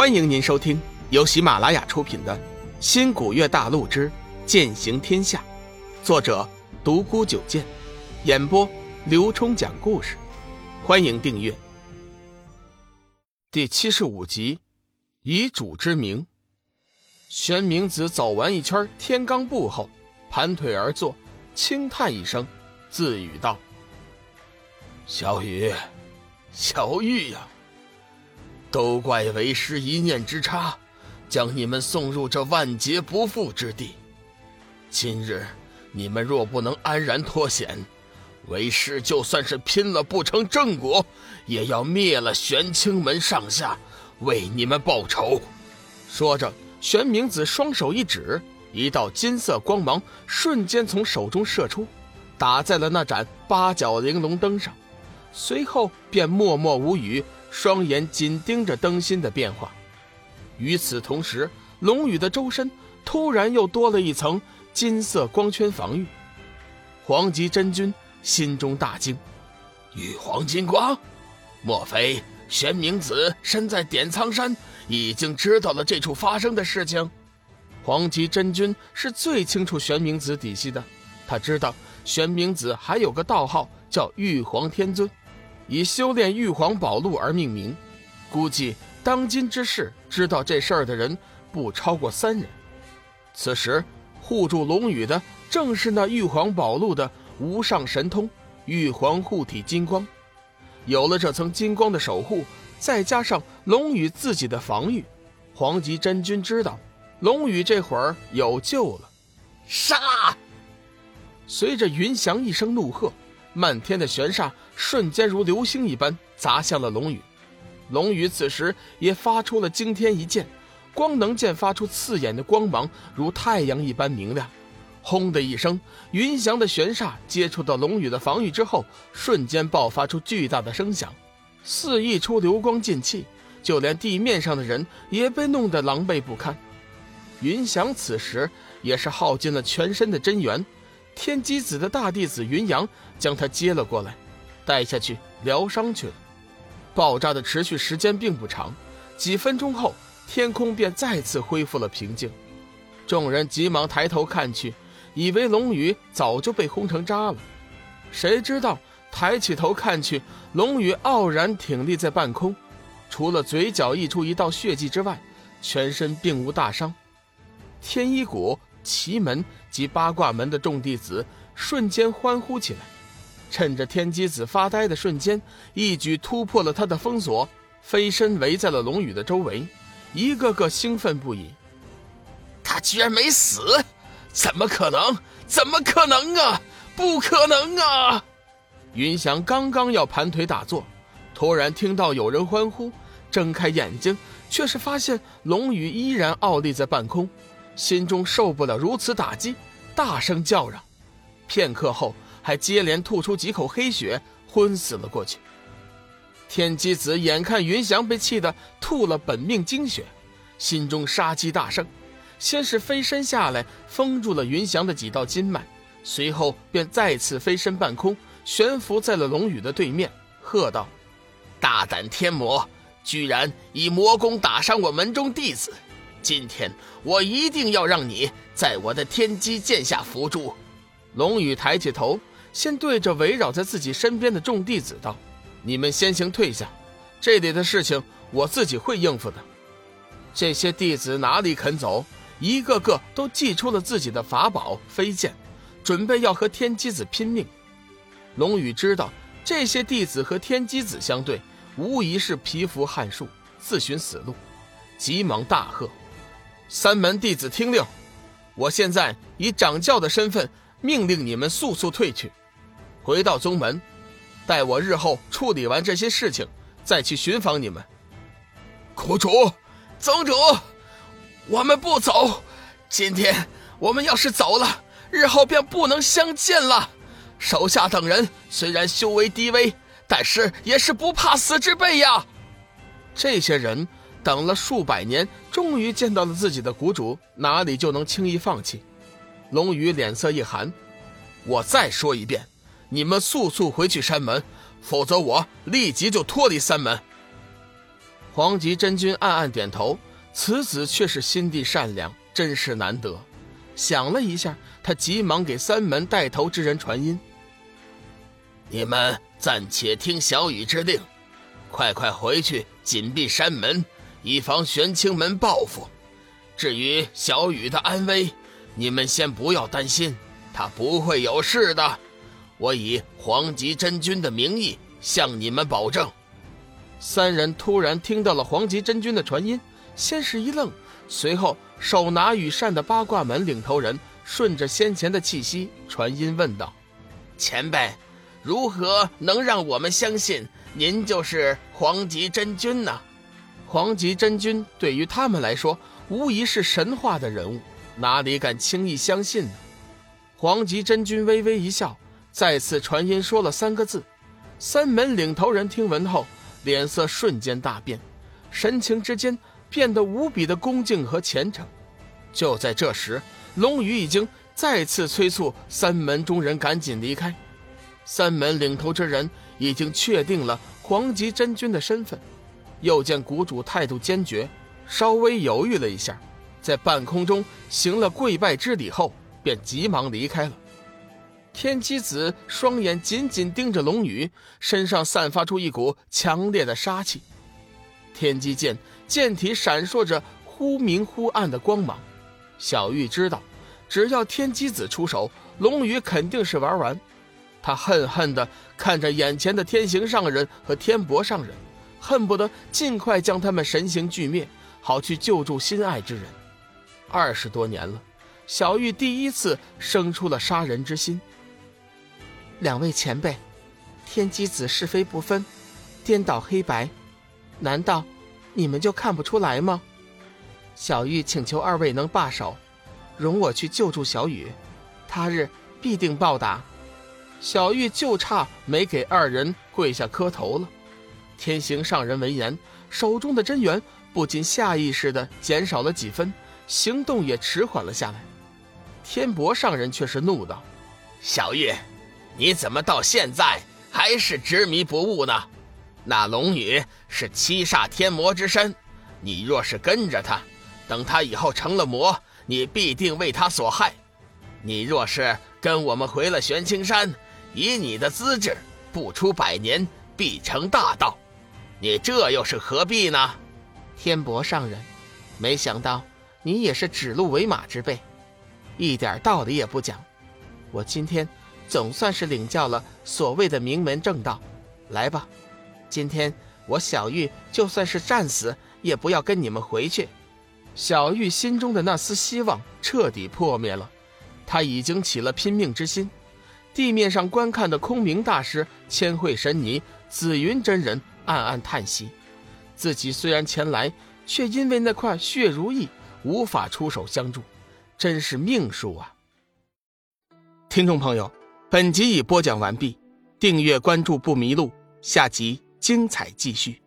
欢迎您收听由喜马拉雅出品的《新古月大陆之剑行天下》，作者独孤九剑，演播刘冲讲故事。欢迎订阅。第七十五集，以主之名。玄冥子走完一圈天罡步后，盘腿而坐，轻叹一声，自语道：“小雨，小玉呀。”都怪为师一念之差，将你们送入这万劫不复之地。今日你们若不能安然脱险，为师就算是拼了不成正果，也要灭了玄清门上下，为你们报仇。说着，玄冥子双手一指，一道金色光芒瞬间从手中射出，打在了那盏八角玲珑灯上，随后便默默无语。双眼紧盯着灯芯的变化，与此同时，龙宇的周身突然又多了一层金色光圈防御。黄极真君心中大惊：“玉皇金光，莫非玄冥子身在点苍山，已经知道了这处发生的事情？”黄极真君是最清楚玄冥子底细的，他知道玄冥子还有个道号叫玉皇天尊。以修炼玉皇宝录而命名，估计当今之世知道这事儿的人不超过三人。此时护住龙宇的正是那玉皇宝录的无上神通玉皇护体金光。有了这层金光的守护，再加上龙宇自己的防御，黄极真君知道龙宇这会儿有救了。杀！随着云翔一声怒喝。漫天的玄煞瞬间如流星一般砸向了龙宇，龙宇此时也发出了惊天一剑，光能剑发出刺眼的光芒，如太阳一般明亮。轰的一声，云翔的玄煞接触到龙宇的防御之后，瞬间爆发出巨大的声响，肆意出流光进气，就连地面上的人也被弄得狼狈不堪。云翔此时也是耗尽了全身的真元。天机子的大弟子云阳将他接了过来，带下去疗伤去了。爆炸的持续时间并不长，几分钟后，天空便再次恢复了平静。众人急忙抬头看去，以为龙宇早就被轰成渣了。谁知道抬起头看去，龙宇傲然挺立在半空，除了嘴角溢出一道血迹之外，全身并无大伤。天一谷。奇门及八卦门的众弟子瞬间欢呼起来，趁着天机子发呆的瞬间，一举突破了他的封锁，飞身围在了龙宇的周围，一个个兴奋不已。他居然没死，怎么可能？怎么可能啊？不可能啊！云翔刚刚要盘腿打坐，突然听到有人欢呼，睁开眼睛，却是发现龙宇依然傲立在半空。心中受不了如此打击，大声叫嚷，片刻后还接连吐出几口黑血，昏死了过去。天机子眼看云翔被气得吐了本命精血，心中杀机大盛，先是飞身下来封住了云翔的几道筋脉，随后便再次飞身半空，悬浮在了龙宇的对面，喝道：“大胆天魔，居然以魔功打伤我门中弟子！”今天我一定要让你在我的天机剑下伏诛。龙宇抬起头，先对着围绕在自己身边的众弟子道：“你们先行退下，这里的事情我自己会应付的。”这些弟子哪里肯走，一个个都祭出了自己的法宝飞剑，准备要和天机子拼命。龙宇知道这些弟子和天机子相对，无疑是蚍蜉撼树，自寻死路，急忙大喝。三门弟子听令，我现在以掌教的身份命令你们速速退去，回到宗门，待我日后处理完这些事情，再去寻访你们。苦主，宗主，我们不走。今天我们要是走了，日后便不能相见了。手下等人虽然修为低微，但是也是不怕死之辈呀。这些人。等了数百年，终于见到了自己的谷主，哪里就能轻易放弃？龙宇脸色一寒，我再说一遍，你们速速回去山门，否则我立即就脱离三门。黄极真君暗暗点头，此子却是心地善良，真是难得。想了一下，他急忙给三门带头之人传音：“你们暂且听小雨之令，快快回去紧闭山门，以防玄清门报复。至于小雨的安危，你们先不要担心，他不会有事的。我以黄极真君的名义向你们保证。”三人突然听到了黄极真君的传音，先是一愣，随后手拿羽扇的八卦门领头人顺着先前的气息传音问道：“前辈，如何能让我们相信您就是黄极真君呢？”黄极真君对于他们来说无疑是神话的人物，哪里敢轻易相信呢？黄极真君微微一笑，再次传音说了三个字。三门领头人听闻后。脸色瞬间大变，神情之间变得无比的恭敬和虔诚。就在这时，龙宇已经再次催促三门中人赶紧离开。三门领头之人已经确定了黄极真君的身份，又见谷主态度坚决，稍微犹豫了一下，在半空中行了跪拜之礼后，便急忙离开了。天机子双眼紧紧盯着龙宇，身上散发出一股强烈的杀气。天机剑剑体闪烁着忽明忽暗的光芒。小玉知道，只要天机子出手，龙宇肯定是玩完。他恨恨地看着眼前的天行上人和天博上人，恨不得尽快将他们神形俱灭，好去救助心爱之人。二十多年了，小玉第一次生出了杀人之心。两位前辈，天机子是非不分，颠倒黑白，难道你们就看不出来吗？小玉请求二位能罢手，容我去救助小雨，他日必定报答。小玉就差没给二人跪下磕头了。天行上人闻言，手中的真元不禁下意识的减少了几分，行动也迟缓了下来。天博上人却是怒道：“小玉！”你怎么到现在还是执迷不悟呢？那龙女是七煞天魔之身，你若是跟着他，等他以后成了魔，你必定为他所害。你若是跟我们回了玄青山，以你的资质，不出百年必成大道。你这又是何必呢？天博上人，没想到你也是指鹿为马之辈，一点道理也不讲。我今天。总算是领教了所谓的名门正道，来吧，今天我小玉就算是战死，也不要跟你们回去。小玉心中的那丝希望彻底破灭了，她已经起了拼命之心。地面上观看的空明大师、千惠神尼、紫云真人暗暗叹息，自己虽然前来，却因为那块血如意无法出手相助，真是命数啊！听众朋友。本集已播讲完毕，订阅关注不迷路，下集精彩继续。